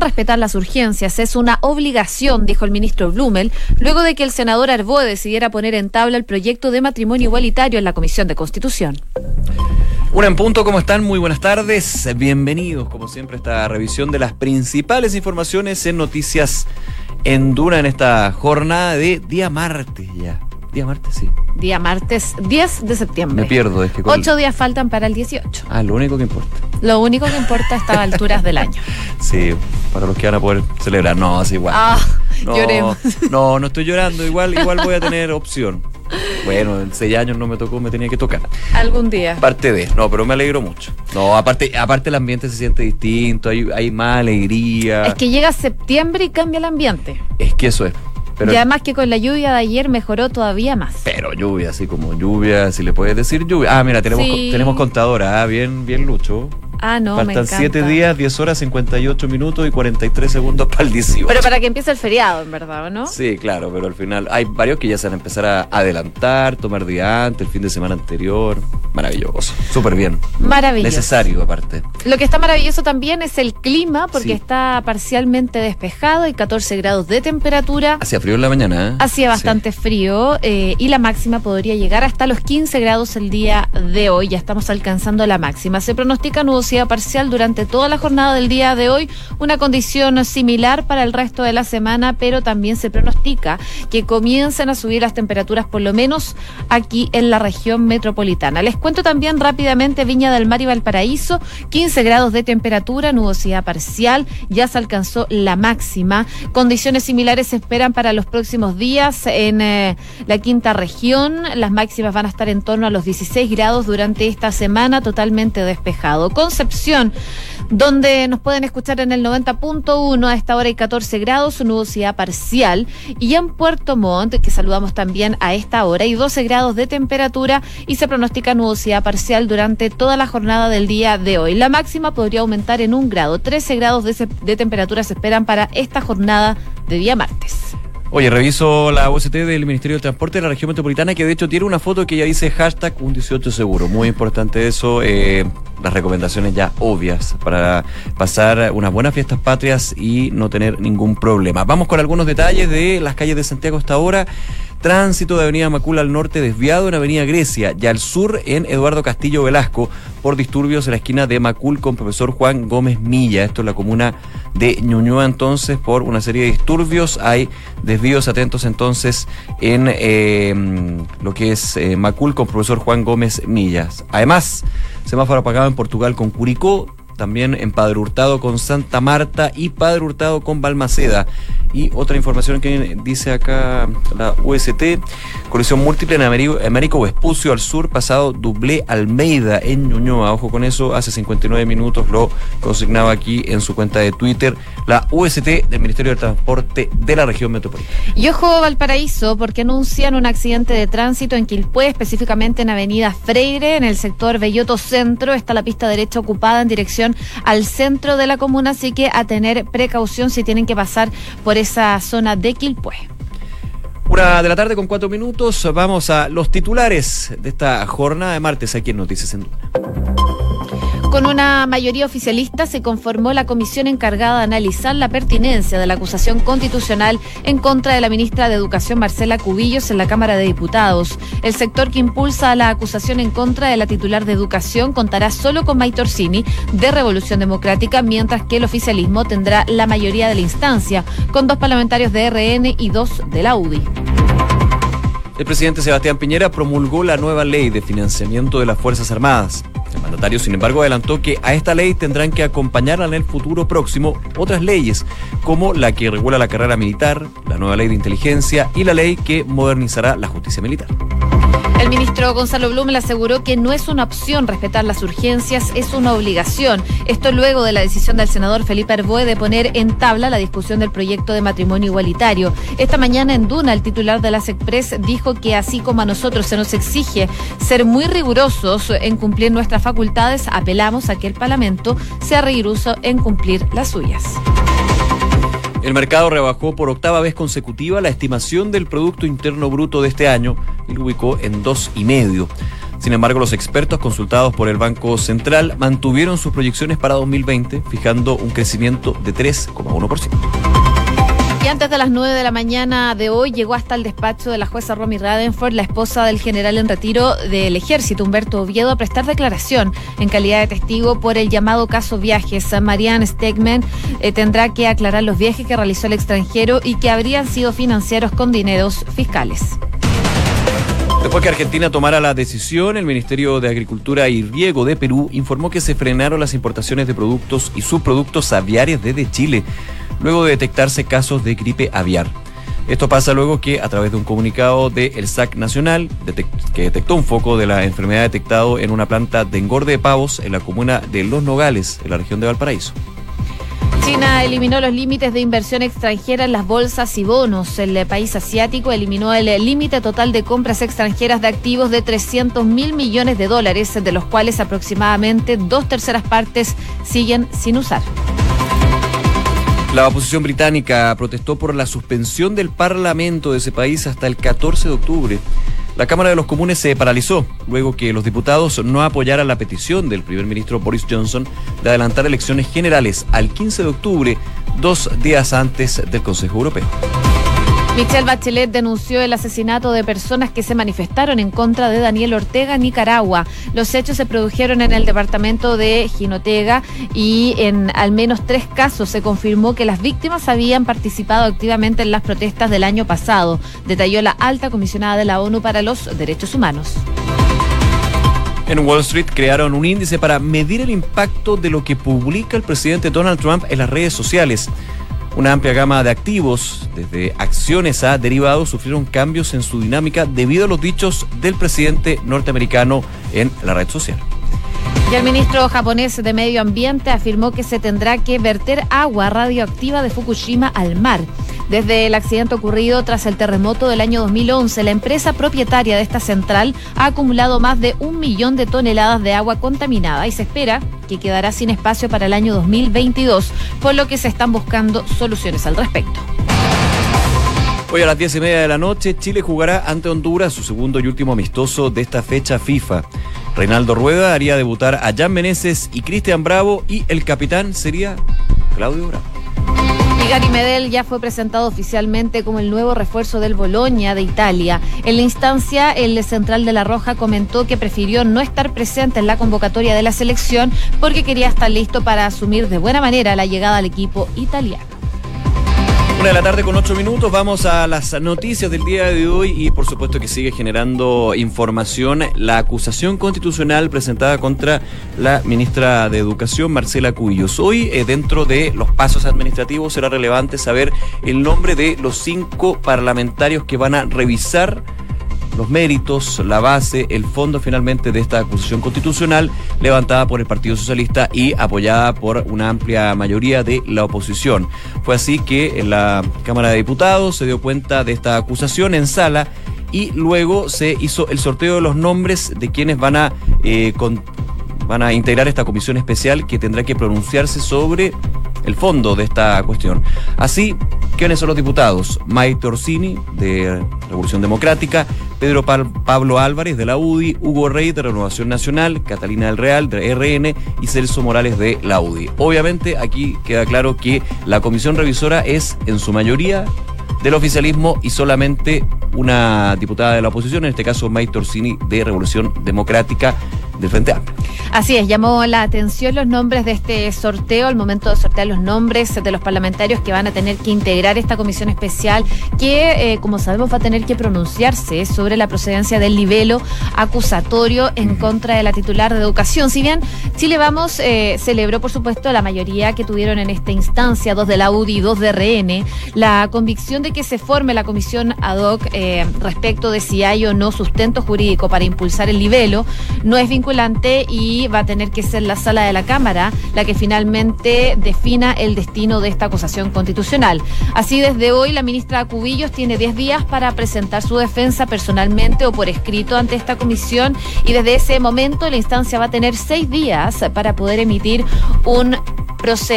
respetar las urgencias, es una obligación, dijo el ministro Blumel, luego de que el senador Arboe decidiera poner en tabla el proyecto de matrimonio igualitario en la Comisión de Constitución. Una en punto, ¿cómo están? Muy buenas tardes. Bienvenidos, como siempre, a esta revisión de las principales informaciones en Noticias en Duna en esta jornada de día martes ya. Día martes, sí. Día martes 10 de septiembre. Me pierdo, es que Ocho días faltan para el 18. Ah, lo único que importa. Lo único que importa a estas alturas del año. Sí, para los que van a poder celebrar. No, es igual. Ah, no, lloremos. No, no estoy llorando. Igual, igual voy a tener opción. Bueno, en seis años no me tocó, me tenía que tocar. Algún día. Parte de, no, pero me alegro mucho. No, aparte, aparte el ambiente se siente distinto, hay, hay más alegría. Es que llega septiembre y cambia el ambiente. Es que eso es. Pero, y además que con la lluvia de ayer mejoró todavía más. pero lluvia, así como lluvia, si le puedes decir lluvia. Ah, mira, tenemos, Sí. tenemos contadora, ah, bien, bien Lucho. Ah, no, me Faltan encanta. 7 días, 10 horas, 58 minutos y 43 segundos para el 18. Pero para que empiece el feriado, en verdad, ¿o ¿no? Sí, claro, pero al final hay varios que ya se van a empezar a adelantar, tomar día antes, el fin de semana anterior. Maravilloso, súper bien. Maravilloso. Necesario, aparte. Lo que está maravilloso también es el clima, porque Sí. está parcialmente despejado y 14 grados de temperatura. Hacía frío en la mañana, ¿eh? Hacía bastante frío eh, y la máxima podría llegar hasta los 15 grados el día de hoy. Ya estamos alcanzando la máxima. Se pronostica parcial durante toda la jornada del día de hoy, una condición similar para el resto de la semana, pero también se pronostica que comiencen a subir las temperaturas, por lo menos aquí en la región metropolitana. Les cuento también rápidamente Viña del Mar y Valparaíso, 15 grados de temperatura, nubosidad parcial, ya se alcanzó la máxima. Condiciones similares se esperan para los próximos días en eh, la quinta región. Las máximas van a estar en torno a los 16 grados durante esta semana, totalmente despejado. Donde nos pueden escuchar en el 90.1 a esta hora hay 14 grados, nubosidad parcial. Y en Puerto Montt, que saludamos también a esta hora, hay 12 grados de temperatura y se pronostica nubosidad parcial durante toda la jornada del día de hoy. La máxima podría aumentar en un grado. 13 grados de, de temperatura se esperan para esta jornada de día martes. Oye, reviso la OST del Ministerio del Transporte de la región metropolitana que de hecho tiene una foto que ya dice hashtag un 18 seguro. Muy importante eso. eh, las recomendaciones ya obvias para pasar unas buenas fiestas patrias y no tener ningún problema. Vamos con algunos detalles de las calles de Santiago hasta ahora. Tránsito de Avenida Macula al norte desviado en Avenida Grecia y al sur en Eduardo Castillo Velasco por disturbios en la esquina de Macul con profesor Juan Gómez Milla. Esto es la comuna de Ñuñoa entonces por una serie de disturbios. Hay desvíos atentos entonces en eh, lo que es eh, Macul con profesor Juan Gómez Millas. Además, semáforo apagado en Portugal con Curicó. También en Padre Hurtado con Santa Marta y Padre Hurtado con Balmaceda. Y otra información que dice acá la UST, colisión múltiple en Américo, Vespucio al sur, pasado Dublé Almeida en Ñuñoa. Ojo con eso, hace 59 minutos lo consignaba aquí en su cuenta de Twitter la UST del Ministerio del Transporte de la región metropolitana. Y ojo Valparaíso, porque anuncian un accidente de tránsito en Quilpué, específicamente en Avenida Freire, en el sector Belloto Centro. Está la pista derecha ocupada en dirección al centro de la comuna, así que a tener precaución si tienen que pasar por esa zona de Quilpué. Una de la tarde con cuatro minutos, vamos a los titulares de esta jornada de martes aquí en Noticias en Duna. Con una mayoría oficialista se conformó la comisión encargada de analizar la pertinencia de la acusación constitucional en contra de la ministra de Educación Marcela Cubillos en la Cámara de Diputados. El sector que impulsa la acusación en contra de la titular de Educación contará solo con May Torsini de Revolución Democrática, mientras que el oficialismo tendrá la mayoría de la instancia, con dos parlamentarios de RN y dos de la UDI. El presidente Sebastián Piñera promulgó la nueva ley de financiamiento de las Fuerzas Armadas. El mandatario, sin embargo, adelantó que a esta ley tendrán que acompañarla en el futuro próximo otras leyes, como la que regula la carrera militar, la nueva ley de inteligencia y la ley que modernizará la justicia militar. El ministro Gonzalo Blum le aseguró que no es una opción respetar las urgencias, es una obligación. Esto luego de la decisión del senador Felipe Arboe de poner en tabla la discusión del proyecto de matrimonio igualitario. Esta mañana en Duna, el titular de la SECPRES dijo que así como a nosotros se nos exige ser muy rigurosos en cumplir nuestras facultades, apelamos a que el Parlamento sea riguroso en cumplir las suyas. El mercado rebajó por octava vez consecutiva la estimación del Producto Interno Bruto de este año y lo ubicó en dos y medio. Sin embargo, los expertos consultados por el Banco Central mantuvieron sus proyecciones para 2020, fijando un crecimiento de 3,1%. Y antes de las 9 de la mañana de hoy llegó hasta el despacho de la jueza Romy Radenford, la esposa del general en retiro del ejército, Humberto Oviedo, a prestar declaración en calidad de testigo por el llamado caso viajes. Marianne Stegman eh, tendrá que aclarar los viajes que realizó el extranjero y que habrían sido financiados con dineros fiscales. Después que Argentina tomara la decisión, el Ministerio de Agricultura y Riego de Perú informó que se frenaron las importaciones de productos y subproductos aviares desde Chile luego de detectarse casos de gripe aviar. Esto pasa luego que, a través de un comunicado del SAC Nacional, que detectó un foco de la enfermedad detectado en una planta de engorde de pavos en la comuna de Los Nogales, en la región de Valparaíso. China eliminó los límites de inversión extranjera en las bolsas y bonos. El país asiático eliminó el límite total de compras extranjeras de activos de 300 mil millones de dólares, de los cuales aproximadamente dos terceras partes siguen sin usar. La oposición británica protestó por la suspensión del Parlamento de ese país hasta el 14 de octubre. La Cámara de los Comunes se paralizó luego que los diputados no apoyaran la petición del primer ministro Boris Johnson de adelantar elecciones generales al 15 de octubre, dos días antes del Consejo Europeo. Michelle Bachelet denunció el asesinato de personas que se manifestaron en contra de Daniel Ortega en Nicaragua. Los hechos se produjeron en el departamento de Jinotega y en al menos tres casos se confirmó que las víctimas habían participado activamente en las protestas del año pasado, detalló la alta comisionada de la ONU para los Derechos Humanos. En Wall Street crearon un índice para medir el impacto de lo que publica el presidente Donald Trump en las redes sociales. Una amplia gama de activos, desde acciones a derivados, sufrieron cambios en su dinámica debido a los dichos del presidente norteamericano en la red social. Y el ministro japonés de Medio Ambiente afirmó que se tendrá que verter agua radioactiva de Fukushima al mar. Desde el accidente ocurrido tras el terremoto del año 2011, la empresa propietaria de esta central ha acumulado más de un millón de toneladas de agua contaminada y se espera que quedará sin espacio para el año 2022, por lo que se están buscando soluciones al respecto. Hoy a las diez y media de la noche, Chile jugará ante Honduras su segundo y último amistoso de esta fecha FIFA. Reinaldo Rueda haría debutar a Jan Meneses y Cristian Bravo y el capitán sería Claudio Bravo. Gary ya fue presentado oficialmente como el nuevo refuerzo del Boloña de Italia. En la instancia, el central de La Roja comentó que prefirió no estar presente en la convocatoria de la selección porque quería estar listo para asumir de buena manera la llegada al equipo italiano. De la tarde con ocho minutos, vamos a las noticias del día de hoy y por supuesto que sigue generando información la acusación constitucional presentada contra la ministra de Educación, Marcela Cubillos. Hoy, eh, dentro de los pasos administrativos, será relevante saber el nombre de los cinco parlamentarios que van a revisar los méritos, la base, el fondo finalmente de esta acusación constitucional levantada por el Partido Socialista y apoyada por una amplia mayoría de la oposición. Fue así que en la Cámara de Diputados se dio cuenta de esta acusación en sala y luego se hizo el sorteo de los nombres de quienes van a eh, van a integrar esta comisión especial que tendrá que pronunciarse sobre el fondo de esta cuestión. Así, ¿quiénes son los diputados? Maite Orsini, de Revolución Democrática, Pedro Pablo Álvarez, de la UDI, Hugo Rey, de Renovación Nacional, Catalina del Real, de RN, y Celso Morales, de la UDI. Obviamente, aquí queda claro que la comisión revisora es, en su mayoría, del oficialismo y solamente una diputada de la oposición, en este caso Maite Orsini, de Revolución Democrática del Frente Amplio. Así es, llamó la atención los nombres de este sorteo, al momento de sortear los nombres de los parlamentarios que van a tener que integrar esta comisión especial, que, eh, como sabemos, va a tener que pronunciarse sobre la procedencia del libelo acusatorio en contra de la titular de educación. Si bien Chile Vamos eh, celebró, por supuesto, la mayoría que tuvieron en esta instancia, dos de la UDI y dos de RN, la convicción de que se forme la comisión ad hoc eh, respecto de si hay o no sustento jurídico para impulsar el libelo no es vinculante y va a tener que ser la sala de la Cámara la que finalmente defina el destino de esta acusación constitucional. Así, desde hoy, la ministra Cubillos tiene 10 días para presentar su defensa personalmente o por escrito ante esta comisión y desde ese momento la instancia va a tener 6 días para poder emitir un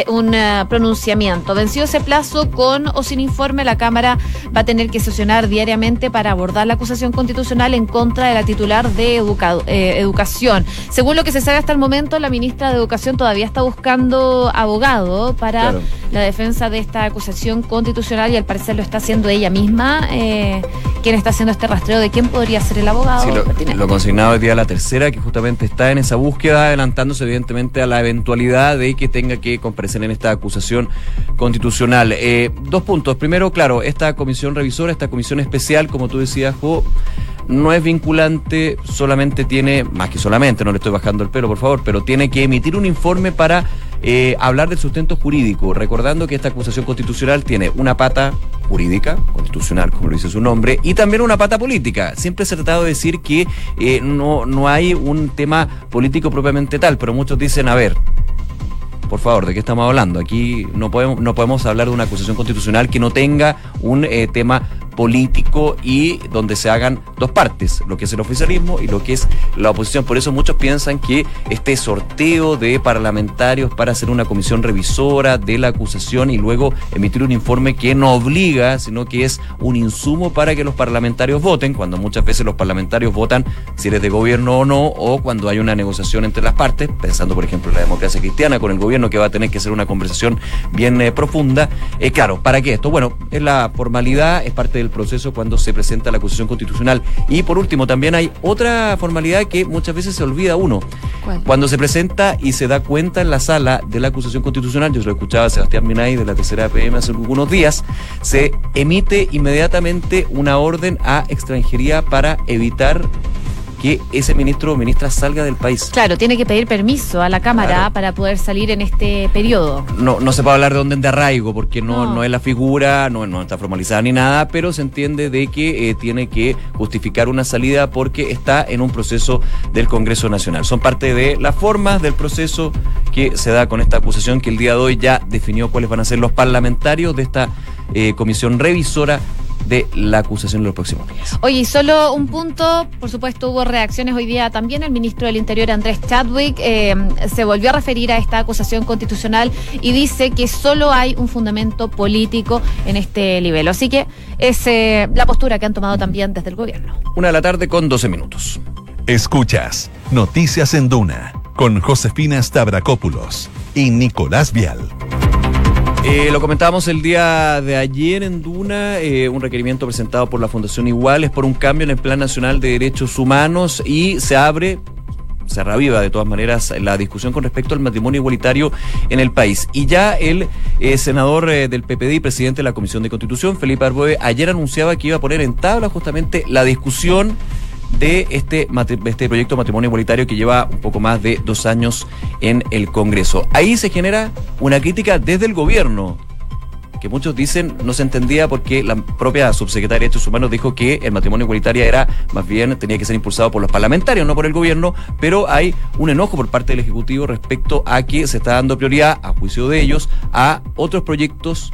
un eh, pronunciamiento. Vencido ese plazo con o sin informe, la Cámara va a tener que sesionar diariamente para abordar la acusación constitucional en contra de la titular de eh, Educación. Según lo que se sabe hasta el momento, la ministra de Educación todavía está buscando abogado para la defensa de esta acusación constitucional y al parecer lo está haciendo ella misma. Eh, quien está haciendo este rastreo de quién podría ser el abogado. lo, consignado hoy día la tercera, que justamente está en esa búsqueda, adelantándose evidentemente a la eventualidad de que tenga que comparecer en esta acusación constitucional. Eh, dos puntos. Primero, claro, esta comisión revisora, esta comisión especial, como tú decías, Jo, no es vinculante, solamente tiene, más que solamente, no le estoy bajando el pelo, por favor, pero tiene que emitir un informe para eh, hablar del sustento jurídico, recordando que esta acusación constitucional tiene una pata jurídica, constitucional, como lo dice su nombre, y también una pata política. Siempre se ha tratado de decir que eh, no, no hay un tema político propiamente tal, pero muchos dicen, a ver, por favor, ¿de qué estamos hablando? Aquí no podemos, no podemos hablar de una acusación constitucional que no tenga un eh, tema político y donde se hagan dos partes, lo que es el oficialismo y lo que es la oposición. Por eso muchos piensan que este sorteo de parlamentarios para hacer una comisión revisora de la acusación y luego emitir un informe que no obliga, sino que es un insumo para que los parlamentarios voten, cuando muchas veces los parlamentarios votan si eres de gobierno o no, o cuando hay una negociación entre las partes, pensando por ejemplo en la democracia cristiana con el gobierno que va a tener que ser una conversación bien eh, profunda. Eh, claro, ¿para qué esto? Bueno, es la formalidad, es parte del proceso cuando se presenta la acusación constitucional. Y por último, también hay otra formalidad que muchas veces se olvida uno. Cuando se presenta y se da cuenta en la sala de la acusación constitucional, yo lo escuchaba a Sebastián Minay de la tercera PM hace algunos días, se emite inmediatamente una orden a extranjería para evitar que ese ministro o ministra salga del país. Claro, tiene que pedir permiso a la Cámara para poder salir en este periodo. No, no se puede hablar de orden de arraigo porque no, no. es la figura, no, no está formalizada ni nada, pero se entiende de que eh, tiene que justificar una salida porque está en un proceso del Congreso Nacional. Son parte de las formas del proceso que se da con esta acusación que el día de hoy ya definió cuáles van a ser los parlamentarios de esta eh, comisión revisora de la acusación en los próximos días. Oye, y solo un punto, por supuesto hubo reacciones hoy día también, el ministro del Interior Andrés Chadwick eh, se volvió a referir a esta acusación constitucional y dice que solo hay un fundamento político en este nivel. Así que es eh, la postura que han tomado también desde el gobierno. Una de la tarde con 12 minutos. Escuchas Noticias en Duna con Josefina Stavrakopoulos y Nicolás Vial. Eh, lo comentábamos el día de ayer en Duna, eh, un requerimiento presentado por la Fundación Iguales por un cambio en el Plan Nacional de Derechos Humanos y se abre se reviva de todas maneras la discusión con respecto al matrimonio igualitario en el país. Y ya el eh, senador del PPD y presidente de la Comisión de Constitución, Felipe Arboe, ayer anunciaba que iba a poner en tabla justamente la discusión de este, este proyecto matrimonio igualitario que lleva un poco más de dos años en el Congreso. Ahí se genera una crítica desde el gobierno, que muchos dicen no se entendía porque la propia subsecretaria de Derechos Humanos dijo que el matrimonio igualitario era más bien tenía que ser impulsado por los parlamentarios, no por el gobierno, pero hay un enojo por parte del Ejecutivo respecto a que se está dando prioridad, a juicio de ellos, a otros proyectos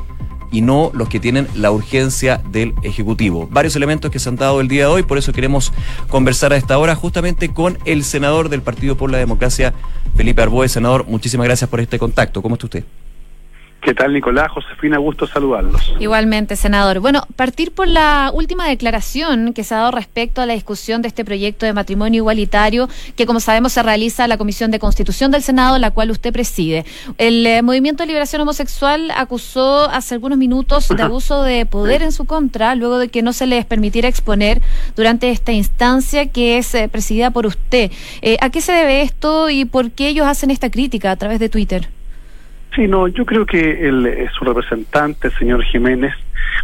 y no los que tienen la urgencia del Ejecutivo. Varios elementos que se han dado el día de hoy, por eso queremos conversar a esta hora justamente con el senador del Partido por la Democracia, Felipe Arboe. Senador, muchísimas gracias por este contacto. ¿Cómo está usted? ¿Qué tal, Nicolás? Josefina, gusto saludarlos. Igualmente, senador. Bueno, partir por la última declaración que se ha dado respecto a la discusión de este proyecto de matrimonio igualitario, que como sabemos se realiza la Comisión de Constitución del Senado, la cual usted preside. El eh, Movimiento de Liberación Homosexual acusó hace algunos minutos de abuso de poder en su contra, luego de que no se les permitiera exponer durante esta instancia que es eh, presidida por usted. Eh, ¿A qué se debe esto y por qué ellos hacen esta crítica a través de Twitter? Sí, no, yo creo que el, eh, su representante, el señor Jiménez,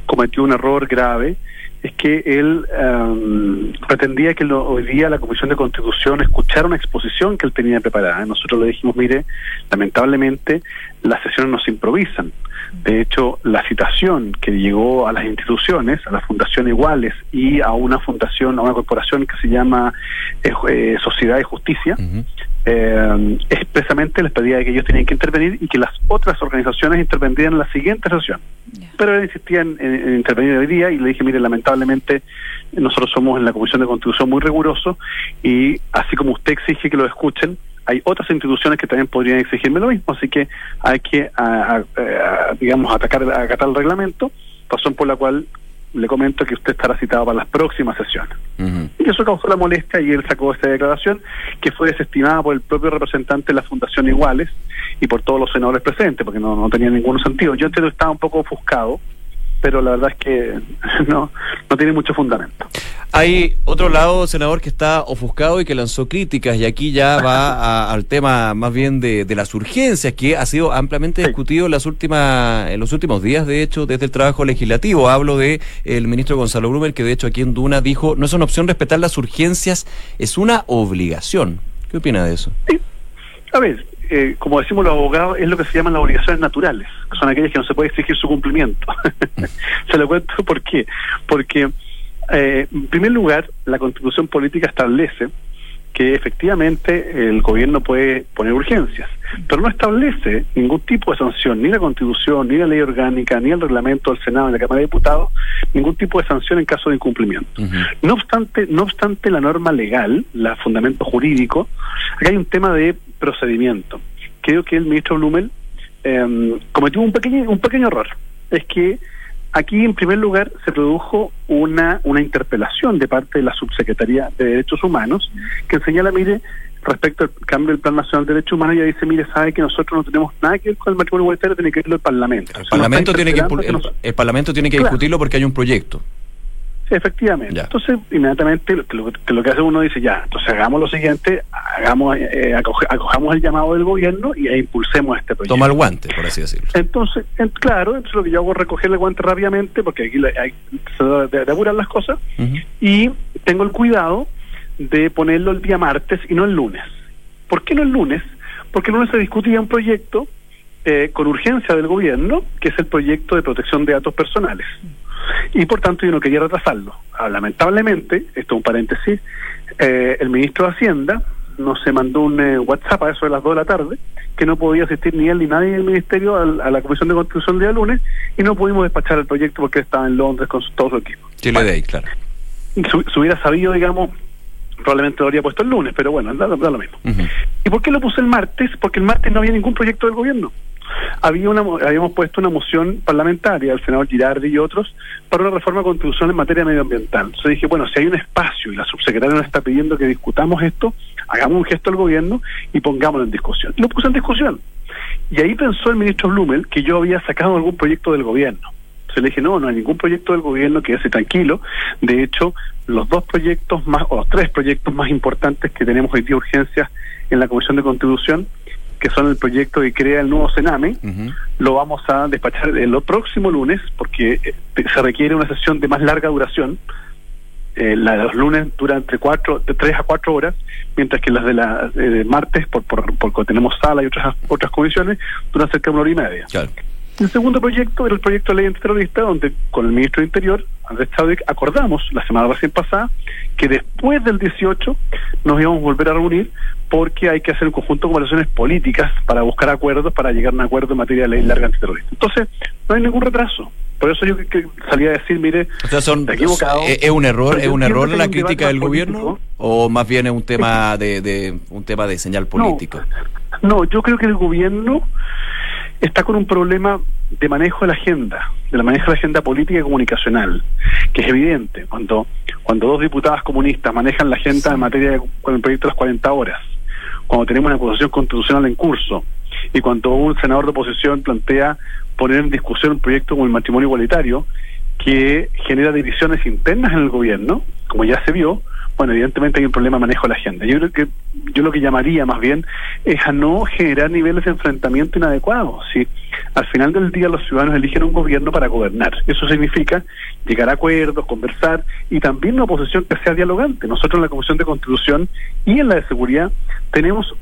cometió un error grave. Es que él em, pretendía que hoy día la Comisión de Constitución escuchara una exposición que él tenía preparada. Nosotros le dijimos, mire, lamentablemente las sesiones no se improvisan. De hecho, la citación que llegó a las instituciones, a la Fundación Iguales y a una fundación, a una corporación que se llama eh, eh, Sociedad de Justicia, eh, expresamente les pedía que ellos tenían que intervenir y que las otras organizaciones intervendrían en la siguiente sesión. Pero él insistía en, intervenir hoy día y le dije, mire, lamentablemente nosotros somos en la Comisión de Constitución muy rigurosos y así como usted exige que lo escuchen, hay otras instituciones que también podrían exigirme lo mismo, así que hay que, digamos, atacar, acatar el reglamento, razón por la cual le comento que usted estará citado para las próximas sesiones. Y eso causó la molestia y él sacó esta declaración que fue desestimada por el propio representante de la Fundación Iguales y por todos los senadores presentes, porque no, no tenía ningún sentido. Yo entiendo que estaba un poco ofuscado, pero la verdad es que no, no tiene mucho fundamento. Hay otro lado, senador, que está ofuscado y que lanzó críticas, y aquí ya va al tema más bien de, las urgencias, que ha sido ampliamente discutido en, las últimas, en los últimos días, de hecho, desde el trabajo legislativo. Hablo de el ministro Gonzalo Brumer, que de hecho aquí en Duna dijo, no es una opción respetar las urgencias, es una obligación. ¿Qué opina de eso? Sí. A ver, eh, como decimos los abogados, es lo que se llaman las obligaciones naturales, que son aquellas que no se puede exigir su cumplimiento. se lo cuento por qué. Porque eh, en primer lugar, la constitución política establece que efectivamente el gobierno puede poner urgencias, pero no establece ningún tipo de sanción, ni la constitución, ni la ley orgánica, ni el reglamento del Senado, ni la Cámara de Diputados, ningún tipo de sanción en caso de incumplimiento. No obstante, no obstante la norma legal, el fundamento jurídico, acá hay un tema de procedimiento. Creo que el ministro Blumel eh, cometió un pequeño, un pequeño error. Es que Aquí, en primer lugar, se produjo una, una interpelación de parte de la Subsecretaría de Derechos Humanos que señala, mire, respecto al cambio del Plan Nacional de Derechos Humanos, ella dice, mire, sabe que nosotros no tenemos nada que ver con el matrimonio igualitario, tiene que verlo el Parlamento. El, Parlamento, tiene que, el, Parlamento tiene que discutirlo porque hay un proyecto. Efectivamente. Entonces, inmediatamente lo, lo, que hace uno dice, ya, entonces hagamos lo siguiente, hagamos eh, acojamos el llamado del gobierno y e impulsemos este proyecto. Toma el guante, por así decirlo. Entonces, claro, entonces lo que yo hago es recoger el guante rápidamente, porque aquí hay, se de, apurar las cosas, y tengo el cuidado de ponerlo el día martes y no el lunes. ¿Por qué no el lunes? Porque el lunes se discutía un proyecto eh, con urgencia del gobierno, que es el proyecto de protección de datos personales y por tanto yo no quería retrasarlo. Ah, lamentablemente, esto es un paréntesis, eh, el ministro de Hacienda nos se mandó un eh, WhatsApp a eso de las 2 de la tarde, que no podía asistir ni él ni nadie del ministerio a, la Comisión de Constitución el día lunes, y no pudimos despachar el proyecto porque estaba en Londres con todo su equipo. Chile de ahí, claro. Si, hubiera sabido, digamos, probablemente lo habría puesto el lunes, pero bueno, da, lo mismo. ¿Y por qué lo puse el martes? Porque el martes no había ningún proyecto del gobierno había una, habíamos puesto una moción parlamentaria, el senador Girardi y otros, para una reforma constitucional en materia medioambiental. Entonces dije, bueno, si hay un espacio y la subsecretaria nos está pidiendo que discutamos esto, hagamos un gesto al gobierno y pongámoslo en discusión. Y lo puse en discusión. Y ahí pensó el ministro Blumel que yo había sacado algún proyecto del gobierno. Entonces le dije, no, no hay ningún proyecto del gobierno, que quédese tranquilo. De hecho, los dos proyectos más, o los tres proyectos más importantes que tenemos hoy día urgencias en la Comisión de Constitución que son el proyecto que crea el nuevo Sename, lo vamos a despachar el próximo lunes porque eh, se requiere una sesión de más larga duración. Eh, la de los lunes dura entre cuatro, de tres a cuatro horas, mientras que las de la de martes, por, por, porque tenemos sala y otras otras comisiones, duran cerca de una hora y media. El segundo proyecto era el proyecto de ley antiterrorista, donde con el ministro de Interior, Andrés Chávez, acordamos la semana recién pasada que después del 18 nos íbamos a volver a reunir porque hay que hacer un conjunto de conversaciones políticas para buscar acuerdos, para llegar a un acuerdo en materia de ley larga antiterrorista. Entonces, no hay ningún retraso. Por eso yo que, salía a decir, mire, equivocado. ¿Es un error, es un error la crítica del gobierno o más bien es un tema de, de un tema de señal política? no, yo creo que el gobierno está con un problema de manejo de la agenda, de la manejo de la agenda política y comunicacional, que es evidente. Cuando, cuando dos diputadas comunistas manejan la agenda en materia de, con el proyecto de las 40 horas, cuando tenemos una acusación constitucional en curso, y cuando un senador de oposición plantea poner en discusión un proyecto como el matrimonio igualitario, que genera divisiones internas en el gobierno, como ya se vio, bueno, evidentemente hay un problema de manejo de la agenda. Yo creo que yo lo que llamaría más bien es a no generar niveles de enfrentamiento inadecuados. Si al final del día los ciudadanos eligen un gobierno para gobernar, eso significa llegar a acuerdos, conversar y también una oposición que sea dialogante. Nosotros en la Comisión de Constitución y en la de Seguridad tenemos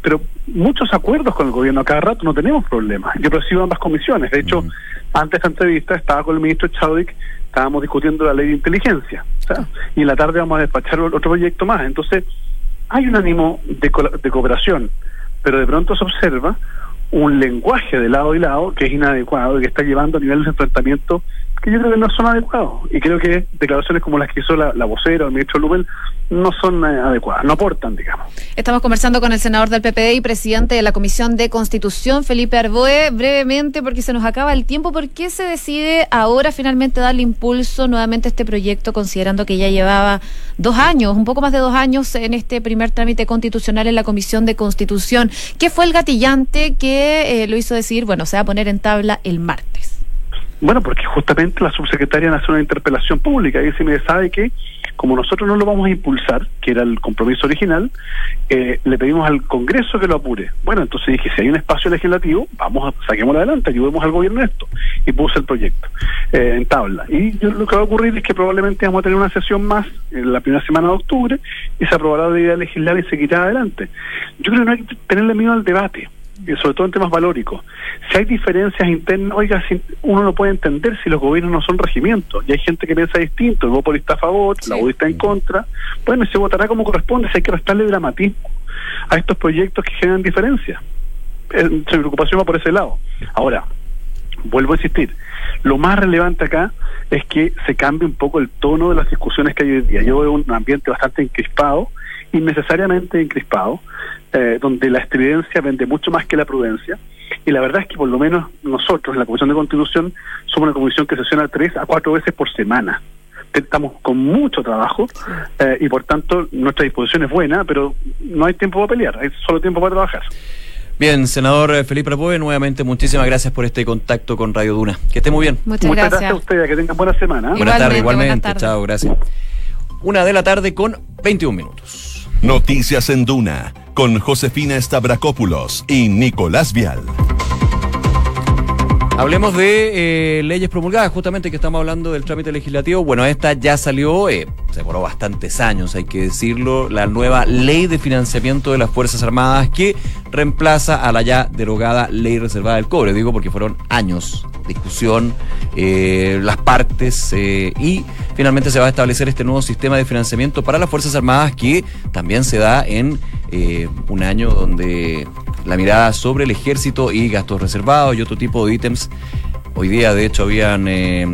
pero muchos acuerdos con el gobierno a cada rato no tenemos problemas. Yo recibo ambas comisiones. De hecho, antes de esta entrevista estaba con el ministro Chadwick, estábamos discutiendo la ley de inteligencia. Y en la tarde vamos a despachar otro proyecto más. Entonces, hay un ánimo de, de cooperación, pero de pronto se observa un lenguaje de lado y lado que es inadecuado y que está llevando a niveles de enfrentamiento que yo creo que no son adecuados. Y creo que declaraciones como las que hizo la, vocera o el ministro Lubel no son eh, adecuadas, no aportan, digamos. Estamos conversando con el senador del PPD y presidente de la Comisión de Constitución, Felipe Arboe, brevemente porque se nos acaba el tiempo. ¿Por qué se decide ahora finalmente darle impulso nuevamente a este proyecto, considerando que ya llevaba dos años, un poco más de dos años en este primer trámite constitucional en la Comisión de Constitución? ¿Qué fue el gatillante que eh, lo hizo decir, bueno, se va a poner en tabla el martes? Bueno, porque justamente la subsecretaria hace una interpelación pública y dice, me sabe que como nosotros no lo vamos a impulsar, que era el compromiso original, eh, le pedimos al Congreso que lo apure. Bueno, entonces dije, si hay un espacio legislativo, vamos saquémoslo adelante, ayudemos al gobierno en esto. Y puse el proyecto eh, en tabla. Y yo, lo que va a ocurrir es que probablemente vamos a tener una sesión más en la primera semana de octubre y se aprobará la idea legislar y se quitará adelante. Yo creo que no hay que tenerle miedo al debate sobre todo en temas valóricos. Si hay diferencias internas, oiga, uno no puede entender si los gobiernos no son regimientos. Y hay gente que piensa distinto, el voto está a favor, la voz está en contra. Bueno, se votará como corresponde, si hay que restarle dramatismo a estos proyectos que generan diferencias. Eh, su preocupación va por ese lado. Ahora, vuelvo a insistir, lo más relevante acá es que se cambie un poco el tono de las discusiones que hay hoy día. Yo veo un ambiente bastante encrispado, innecesariamente encrispado, eh, donde la estridencia vende mucho más que la prudencia. Y la verdad es que por lo menos nosotros en la Comisión de Constitución somos una comisión que sesiona tres a cuatro veces por semana. Estamos con mucho trabajo eh, y por tanto nuestra disposición es buena, pero no hay tiempo para pelear, hay solo tiempo para trabajar. Bien, senador eh, Felipe Rapove, nuevamente muchísimas gracias por este contacto con Radio Duna. Que esté muy bien. Muchas, gracias. a ustedes, que tengan buena semana. Buenas tardes, igualmente. Chao, gracias. Una de la tarde con 21 minutos. Noticias en Duna con Josefina Stavrakopoulos y Nicolás Vial. Hablemos de eh, leyes promulgadas, justamente que estamos hablando del trámite legislativo. Bueno, esta ya salió, eh, se demoró bastantes años, hay que decirlo, la nueva ley de financiamiento de las Fuerzas Armadas que reemplaza a la ya derogada ley reservada del cobre. Digo porque fueron años discusión, eh, las partes y finalmente se va a establecer este nuevo sistema de financiamiento para las Fuerzas Armadas que también se da en un año donde la mirada sobre el ejército y gastos reservados y otro tipo de ítems. Hoy día, de hecho, habían eh,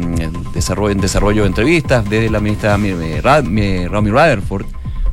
desarrollo, en desarrollo entrevistas de la ministra Rami Rutherford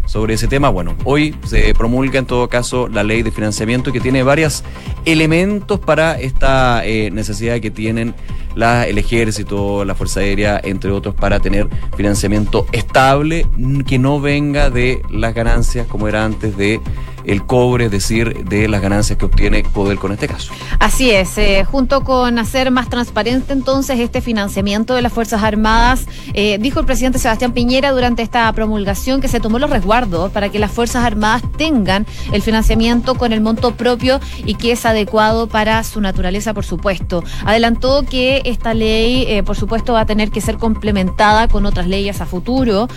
sobre ese tema. Bueno, hoy se promulga en todo caso la ley de financiamiento que tiene varios elementos para esta eh, necesidad que tienen la, el ejército, la Fuerza Aérea, entre otros, para tener financiamiento estable que no venga de las ganancias como era antes de el cobre, es decir, de las ganancias que obtiene Codel con este caso. Así es, eh, junto con hacer más transparente entonces este financiamiento de las Fuerzas Armadas, eh, dijo el presidente Sebastián Piñera durante esta promulgación que se tomó los resguardos para que las Fuerzas Armadas tengan el financiamiento con el monto propio y que es adecuado para su naturaleza, por supuesto. Adelantó que esta ley, eh, por supuesto, va a tener que ser complementada con otras leyes a futuro,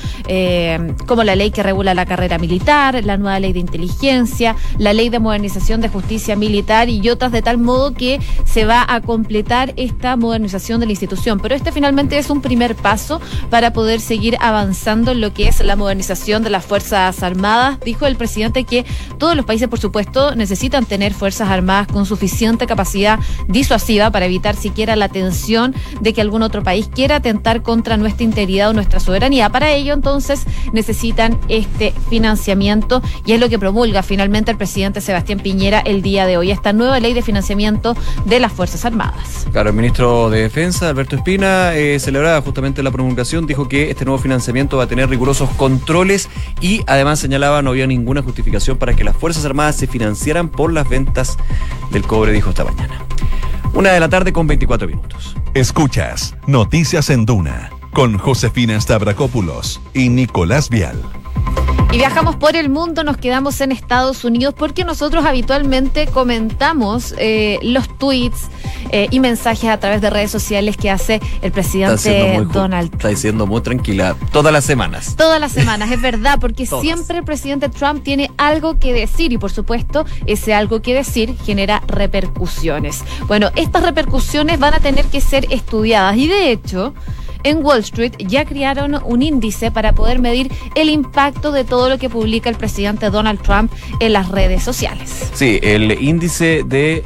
como la ley que regula la carrera militar, la nueva ley de inteligencia, la ley de modernización de justicia militar y otras de tal modo que se va a completar esta modernización de la institución. Pero este finalmente es un primer paso para poder seguir avanzando en lo que es la modernización de las Fuerzas Armadas. Dijo el presidente que todos los países, por supuesto, necesitan tener Fuerzas Armadas con suficiente capacidad disuasiva para evitar siquiera la tensión de que algún otro país quiera atentar contra nuestra integridad o nuestra soberanía. Para ello, entonces, necesitan este financiamiento y es lo que promulga finalmente el presidente Sebastián Piñera el día de hoy, esta nueva ley de financiamiento de las Fuerzas Armadas. Claro, el ministro de Defensa, Alberto Espina, eh, celebraba justamente la promulgación, dijo que este nuevo financiamiento va a tener rigurosos controles y además señalaba no había ninguna justificación para que las Fuerzas Armadas se financiaran por las ventas del cobre, dijo esta mañana. Una de la tarde con 24 minutos. Escuchas Noticias en Duna con Josefina Stavrakopoulos y Nicolás Vial. Y viajamos por el mundo, nos quedamos en Estados Unidos porque nosotros habitualmente comentamos eh, los tweets eh, y mensajes a través de redes sociales que hace el presidente Donald Trump. Está diciendo muy tranquila todas las semanas. Todas las semanas, es verdad, porque siempre el presidente Trump tiene algo que decir y por supuesto ese algo que decir genera repercusiones. Bueno, estas repercusiones van a tener que ser estudiadas y de hecho en Wall Street ya crearon un índice para poder medir el impacto de todo lo que publica el presidente Donald Trump en las redes sociales. Sí, el índice de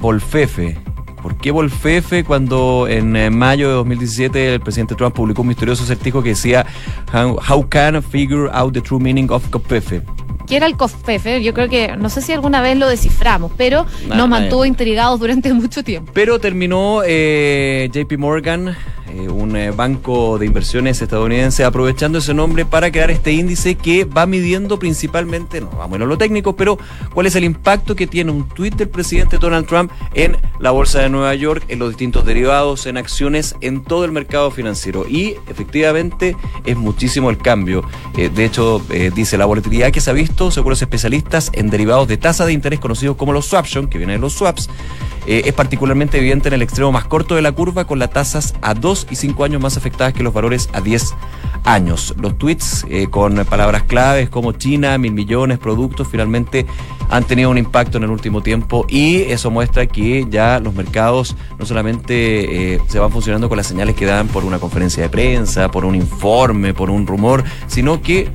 Volfefe ¿Por qué Volfefe cuando en eh, mayo de 2017 el presidente Trump publicó un misterioso acertijo que decía How, can figure out the true meaning of Copfefe? Era el COFEFE, yo creo que, no sé si alguna vez lo desciframos, pero Nah, nos mantuvo intrigados durante mucho tiempo. Pero terminó eh, JP Morgan, eh, un eh, banco de inversiones estadounidense, aprovechando ese nombre para crear este índice que va midiendo principalmente, no vamos a lo técnico, pero cuál es el impacto que tiene un tuit del presidente Donald Trump en la bolsa de Nueva York, en los distintos derivados, en acciones, en todo el mercado financiero. Y efectivamente es muchísimo el cambio. Eh, de hecho, dice la volatilidad que se ha visto, según los especialistas, en derivados de tasa de interés conocidos como los swaption, que vienen de los swaps, eh, es particularmente evidente en el extremo más corto de la curva, con las tasas a 2 y 5 años más afectadas que los valores a 10 años. Los tweets eh, con palabras claves como China, mil millones, productos, finalmente han tenido un impacto en el último tiempo y eso muestra que ya los mercados no solamente eh, se van funcionando con las señales que dan por una conferencia de prensa, por un informe, por un rumor, sino que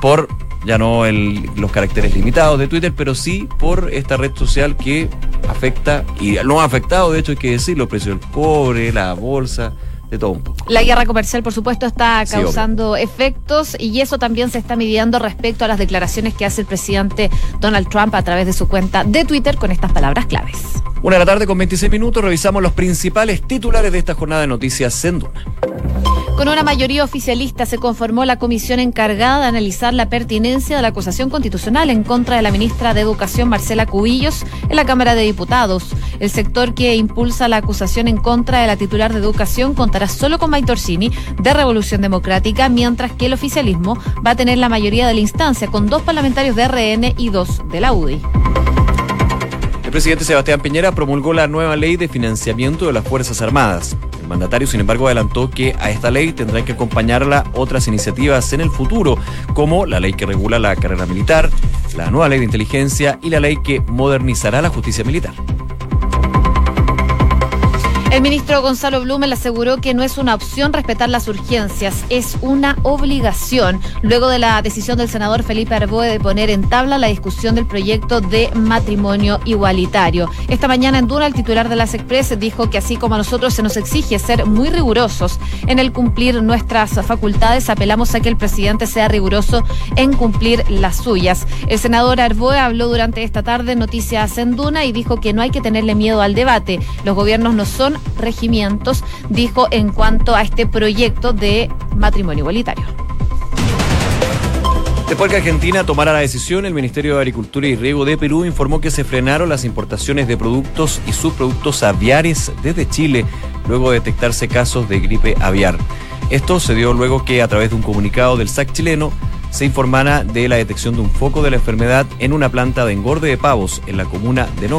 por ya no el- los caracteres limitados de Twitter, pero sí por esta red social que afecta, y no ha afectado, de hecho hay que decirlo, precio del cobre, la bolsa, de todo un poco. La guerra comercial, por supuesto, está Sí, causando efectos y eso también se está midiendo respecto a las declaraciones que hace el presidente Donald Trump a través de su cuenta de Twitter con estas palabras claves. Una de la tarde con 26 minutos revisamos los principales titulares de esta jornada de noticias en Duna. Con una mayoría oficialista se conformó la comisión encargada de analizar la pertinencia de la acusación constitucional en contra de la ministra de Educación Marcela Cubillos en la Cámara de Diputados. El sector que impulsa la acusación en contra de la titular de Educación contará solo con Maitor Orsini de Revolución Democrática, mientras que el oficialismo va a tener la mayoría de la instancia con dos parlamentarios de RN y dos de la UDI. El presidente Sebastián Piñera promulgó la nueva ley de financiamiento de las Fuerzas Armadas. Mandatario, sin embargo, adelantó que a esta ley tendrán que acompañarla otras iniciativas en el futuro, como la ley que regula la carrera militar, la nueva ley de inteligencia y la ley que modernizará la justicia militar. El ministro Gonzalo Blumen le aseguró que no es una opción respetar las urgencias, es una obligación, luego de la decisión del senador Felipe Arboe de poner en tabla la discusión del proyecto de matrimonio igualitario. Esta mañana en Duna, el titular de las Express dijo que así como a nosotros se nos exige ser muy rigurosos en el cumplir nuestras facultades, apelamos a que el presidente sea riguroso en cumplir las suyas. El senador Arboe habló durante esta tarde en Noticias en Duna y dijo que no hay que tenerle miedo al debate. Los gobiernos no son regimientos, dijo en cuanto a este proyecto de matrimonio igualitario. Después que Argentina tomara la decisión, el Ministerio de Agricultura y Riego de Perú informó que se frenaron las importaciones de productos y subproductos aviares desde Chile, luego de detectarse casos de gripe aviar. Esto se dio luego que, a través de un comunicado del SAC chileno, se informara de la detección de un foco de la enfermedad en una planta de engorde de pavos en la comuna de Nogales.